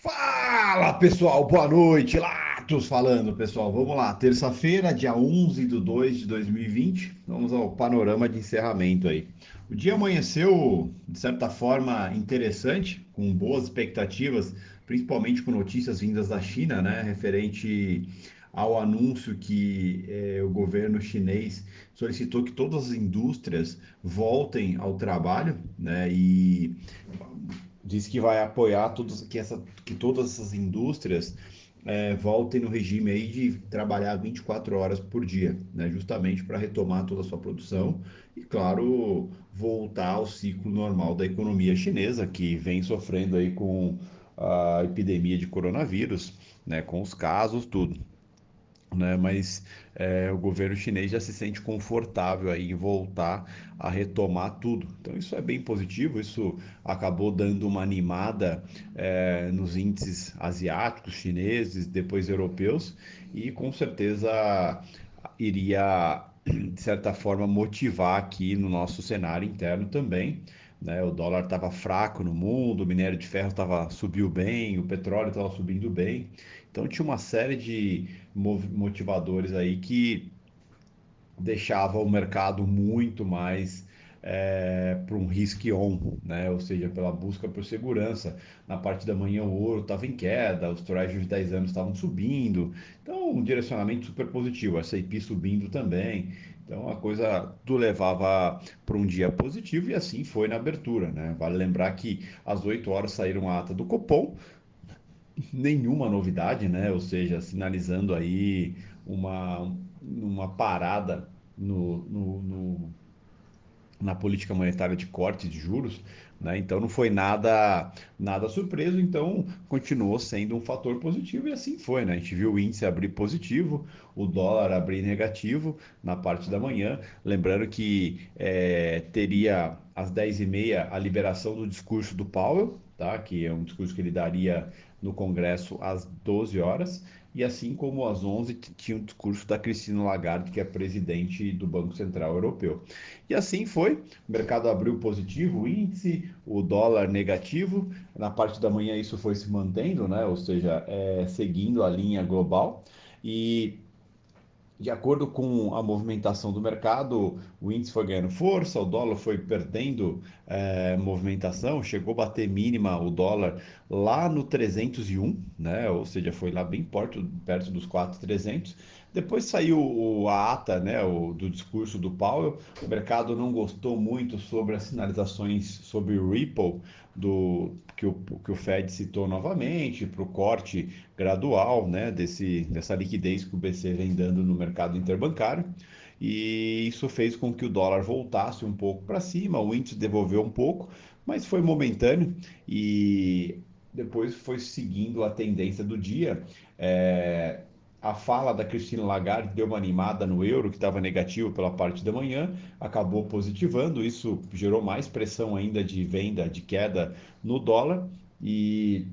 Fala pessoal, boa noite, Latos falando pessoal, vamos lá, terça-feira, dia 11 de 2 de 2020, vamos ao panorama de encerramento aí. O dia amanheceu de certa forma interessante, com boas expectativas, principalmente com notícias vindas da China, né, referente ao anúncio que eh, o governo chinês solicitou que todas as indústrias voltem ao trabalho, né, e diz que vai apoiar todos, que, essa, que todas essas indústrias é, voltem no regime aí de trabalhar 24 horas por dia, né? justamente para retomar toda a sua produção e, claro, voltar ao ciclo normal da economia chinesa, que vem sofrendo aí com a epidemia de coronavírus, né? com os casos, tudo né? Mas é, o governo chinês já se sente confortável aí em voltar a retomar tudo. Então isso é bem positivo. Isso acabou dando uma animada é, nos índices asiáticos, chineses, depois europeus e com certeza iria de certa forma motivar aqui no nosso cenário interno também. Né? O dólar estava fraco no mundo, o minério de ferro tava, subiu bem, o petróleo estava subindo bem. Então tinha uma série de motivadores aí que deixava o mercado muito mais é, para um risk on, né? ou seja, pela busca por segurança. Na parte da manhã o ouro estava em queda, os treasuries de 10 anos estavam subindo, então um direcionamento super positivo, a S&P subindo também, então a coisa tudo levava para um dia positivo e assim foi na abertura. Né? Vale lembrar que às 8 horas saíram a ata do Copom, nenhuma novidade, né? Ou seja, sinalizando aí uma, uma parada no, no, no na política monetária de corte de juros, né? Então não foi nada nada surpreso, então continuou sendo um fator positivo e assim foi, né? A gente viu o índice abrir positivo, o dólar abrir negativo na parte da manhã, lembrando que é, teria às 10h30 a liberação do discurso do Powell, tá? Que é um discurso que ele daria no Congresso às 12 horas, e assim como às 11 tinha o um discurso da Cristina Lagarde, que é presidente do Banco Central Europeu. E assim foi, o mercado abriu positivo, o índice, o dólar negativo, na parte da manhã isso foi se mantendo, né? ou seja, é, seguindo a linha global, e de acordo com a movimentação do mercado, o índice foi ganhando força, o dólar foi perdendo é, movimentação, chegou a bater mínima o dólar lá no 301, né? ou seja, foi lá bem perto, perto dos 4,300. Depois saiu a ata né, o, do discurso do Powell, o mercado não gostou muito sobre as sinalizações sobre o Ripple, do, que, o, que o Fed citou novamente, para o corte gradual né, desse, dessa liquidez que o BC vem dando no mercado interbancário. E isso fez com que o dólar voltasse um pouco para cima, o índice devolveu um pouco, mas foi momentâneo e depois foi seguindo a tendência do dia. É, a fala da Cristina Lagarde deu uma animada no euro, que estava negativo pela parte da manhã, acabou positivando, isso gerou mais pressão ainda de venda, de queda no dólar, e,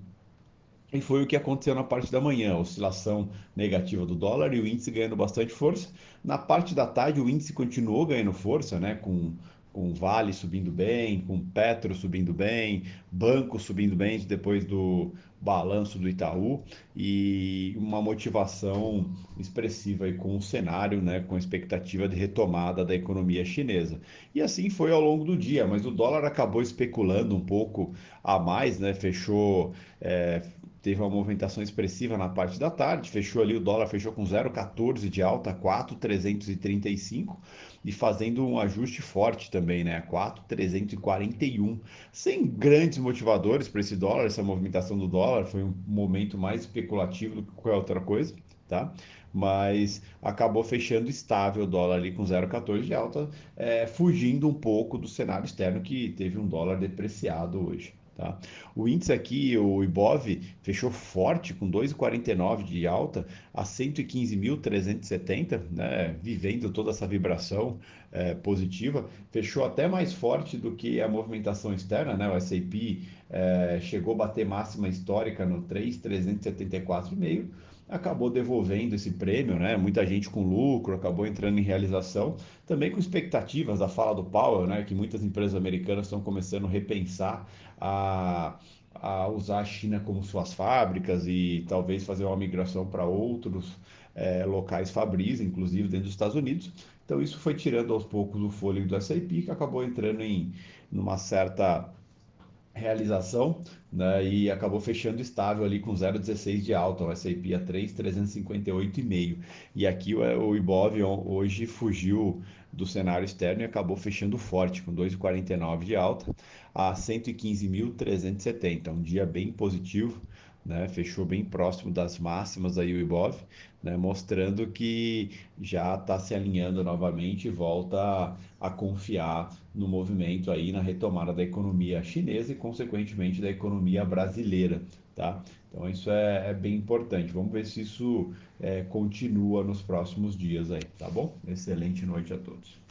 e foi o que aconteceu na parte da manhã, oscilação negativa do dólar e o índice ganhando bastante força. Na parte da tarde, o índice continuou ganhando força, né, com com Vale subindo bem, com Petro subindo bem, Banco subindo bem depois do balanço do Itaú e uma motivação expressiva aí com o cenário, né, com expectativa de retomada da economia chinesa. E assim foi ao longo do dia, mas o dólar acabou especulando um pouco a mais, né, fechou é, teve uma movimentação expressiva na parte da tarde, fechou ali, o dólar fechou com 0,14 de alta, 4,335 e fazendo um ajuste forte também, né, 4,341, sem grandes motivadores para esse dólar, essa movimentação do dólar foi um momento mais especulativo do que qualquer outra coisa, tá? Mas acabou fechando estável o dólar ali com 0,14 de alta, é, fugindo um pouco do cenário externo que teve um dólar depreciado hoje. Tá? O índice aqui, o IBOV, fechou forte com 2,49 de alta a 115.370, né? vivendo toda essa vibração é, positiva. Fechou até mais forte do que a movimentação externa, né? o S&P é, chegou a bater máxima histórica no 3,374,5 acabou devolvendo esse prêmio, né? Muita gente com lucro acabou entrando em realização, também com expectativas da fala do Powell, né? Que muitas empresas americanas estão começando a repensar a, a usar a China como suas fábricas e talvez fazer uma migração para outros é, locais fabris, inclusive dentro dos Estados Unidos. Então isso foi tirando aos poucos o fôlego do S&P, que acabou entrando em numa certa realização né, e acabou fechando estável ali com 0,16 de alta, o S&P a 3,358,5. E aqui o, o Ibov hoje fugiu do cenário externo e acabou fechando forte, com 2,49 de alta a 115.370. Um dia bem positivo, né? fechou bem próximo das máximas aí o Ibov, né? mostrando que já está se alinhando novamente e volta a, a, confiar no movimento aí, na retomada da economia chinesa e, consequentemente, da economia brasileira. Tá? Então isso é, é bem importante. Vamos ver se isso é, continua nos próximos dias aí, tá bom? Excelente noite a todos.